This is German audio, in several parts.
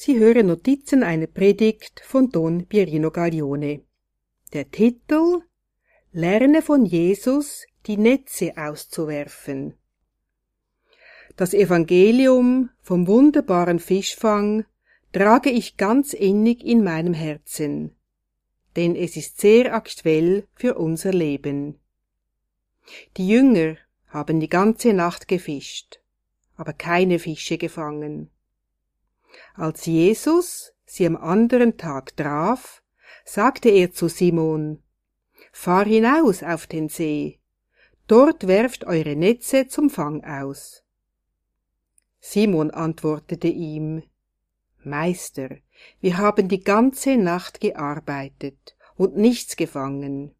Sie hören Notizen einer Predigt von Don Pierino Gaglione. Der Titel Lerne von Jesus, die Netze auszuwerfen. Das Evangelium vom wunderbaren Fischfang trage ich ganz innig in meinem Herzen, denn es ist sehr aktuell für unser Leben. Die Jünger haben die ganze Nacht gefischt, aber keine Fische gefangen. Als Jesus sie am anderen Tag traf, sagte er zu Simon, Fahr hinaus auf den See, dort werft eure Netze zum Fang aus. Simon antwortete ihm, Meister, wir haben die ganze Nacht gearbeitet und nichts gefangen.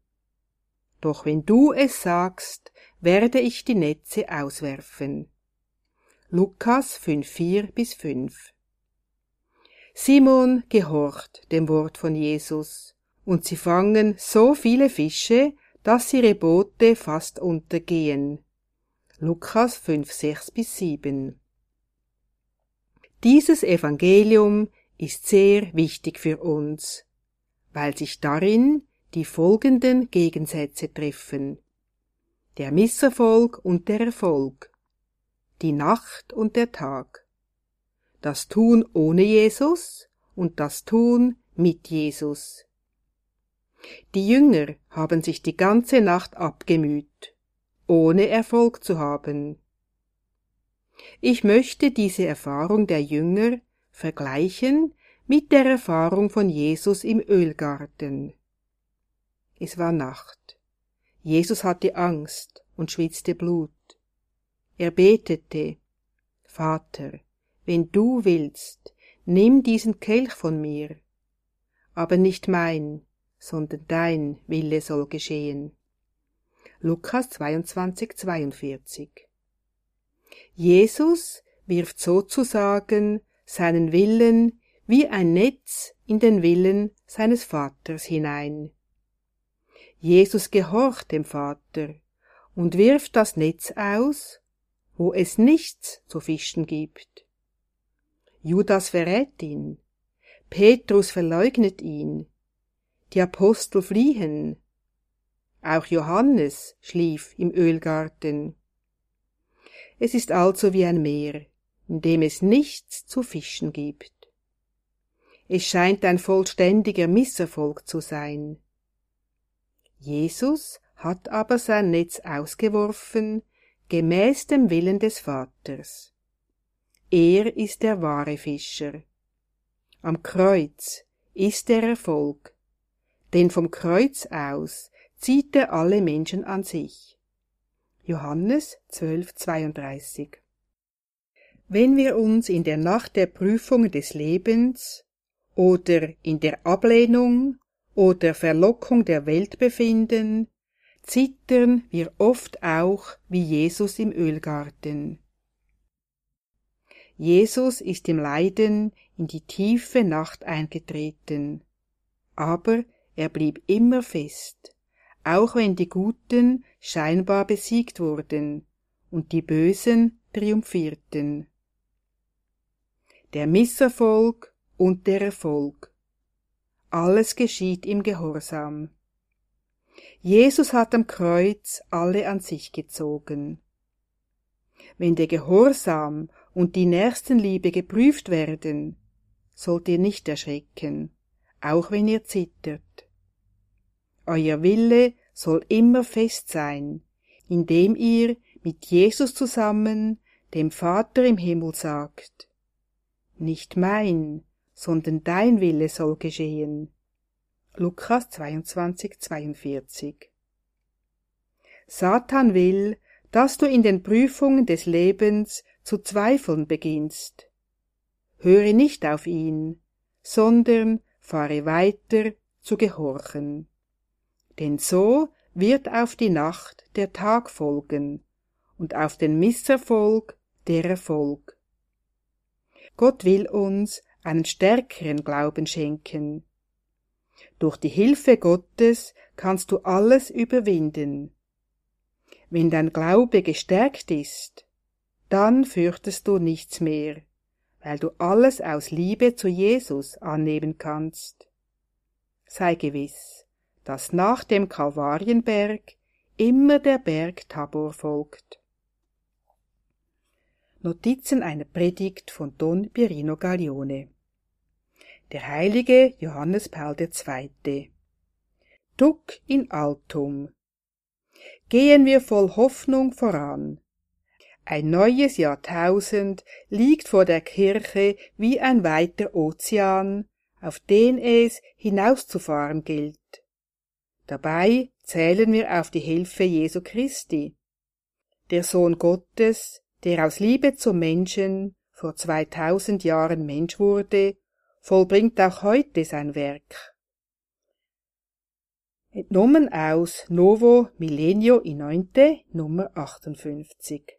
Doch wenn du es sagst, werde ich die Netze auswerfen. Lukas 5,4 bis 5 Simon gehorcht dem Wort von Jesus, und sie fangen so viele Fische, dass ihre Boote fast untergehen. Lukas 5, 6 bis 7 Dieses Evangelium ist sehr wichtig für uns, weil sich darin die folgenden Gegensätze treffen. Der Misserfolg und der Erfolg, die Nacht und der Tag, das Tun ohne Jesus und das Tun mit Jesus. Die Jünger haben sich die ganze Nacht abgemüht, ohne Erfolg zu haben. Ich möchte diese Erfahrung der Jünger vergleichen mit der Erfahrung von Jesus im Ölgarten. Es war Nacht. Jesus hatte Angst und schwitzte Blut. Er betete, Vater, wenn du willst, nimm diesen Kelch von mir. Aber nicht mein, sondern dein Wille soll geschehen. Lukas 22, 42 Jesus wirft sozusagen seinen Willen wie ein Netz in den Willen seines Vaters hinein. Jesus gehorcht dem Vater und wirft das Netz aus, wo es nichts zu fischen gibt. Judas verrät ihn, Petrus verleugnet ihn, die Apostel fliehen, auch Johannes schlief im Ölgarten. Es ist also wie ein Meer, in dem es nichts zu fischen gibt. Es scheint ein vollständiger Misserfolg zu sein. Jesus hat aber sein Netz ausgeworfen, gemäß dem Willen des Vaters. Er ist der wahre Fischer. Am Kreuz ist der Erfolg, denn vom Kreuz aus zieht er alle Menschen an sich. Johannes 12, 32 Wenn wir uns in der Nacht der Prüfung des Lebens oder in der Ablehnung oder Verlockung der Welt befinden, zittern wir oft auch wie Jesus im Ölgarten. Jesus ist im Leiden in die tiefe Nacht eingetreten, aber er blieb immer fest, auch wenn die Guten scheinbar besiegt wurden und die Bösen triumphierten. Der Misserfolg und der Erfolg. Alles geschieht im Gehorsam. Jesus hat am Kreuz alle an sich gezogen. Wenn der Gehorsam und die Nächstenliebe geprüft werden, sollt ihr nicht erschrecken, auch wenn ihr zittert. Euer Wille soll immer fest sein, indem ihr mit Jesus zusammen dem Vater im Himmel sagt, nicht mein, sondern dein Wille soll geschehen. Lukas 22, 42 Satan will, dass du in den Prüfungen des Lebens zu zweifeln beginnst. Höre nicht auf ihn, sondern fahre weiter zu gehorchen. Denn so wird auf die Nacht der Tag folgen und auf den Misserfolg der Erfolg. Gott will uns einen stärkeren Glauben schenken. Durch die Hilfe Gottes kannst du alles überwinden. Wenn dein Glaube gestärkt ist, dann fürchtest du nichts mehr, weil du alles aus Liebe zu Jesus annehmen kannst. Sei gewiss, dass nach dem Kalvarienberg immer der Berg Tabor folgt. Notizen einer Predigt von Don Pierino Gaglione Der heilige Johannes Paul II. Duck in Altum Gehen wir voll Hoffnung voran, ein neues Jahrtausend liegt vor der Kirche wie ein weiter Ozean, auf den es hinauszufahren gilt. Dabei zählen wir auf die Hilfe Jesu Christi. Der Sohn Gottes, der aus Liebe zum Menschen vor zweitausend Jahren Mensch wurde, vollbringt auch heute sein Werk. Entnommen aus Novo Millennio in Neunte Nummer 58.